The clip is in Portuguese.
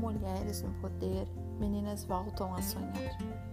mulheres no poder, meninas voltam a sonhar.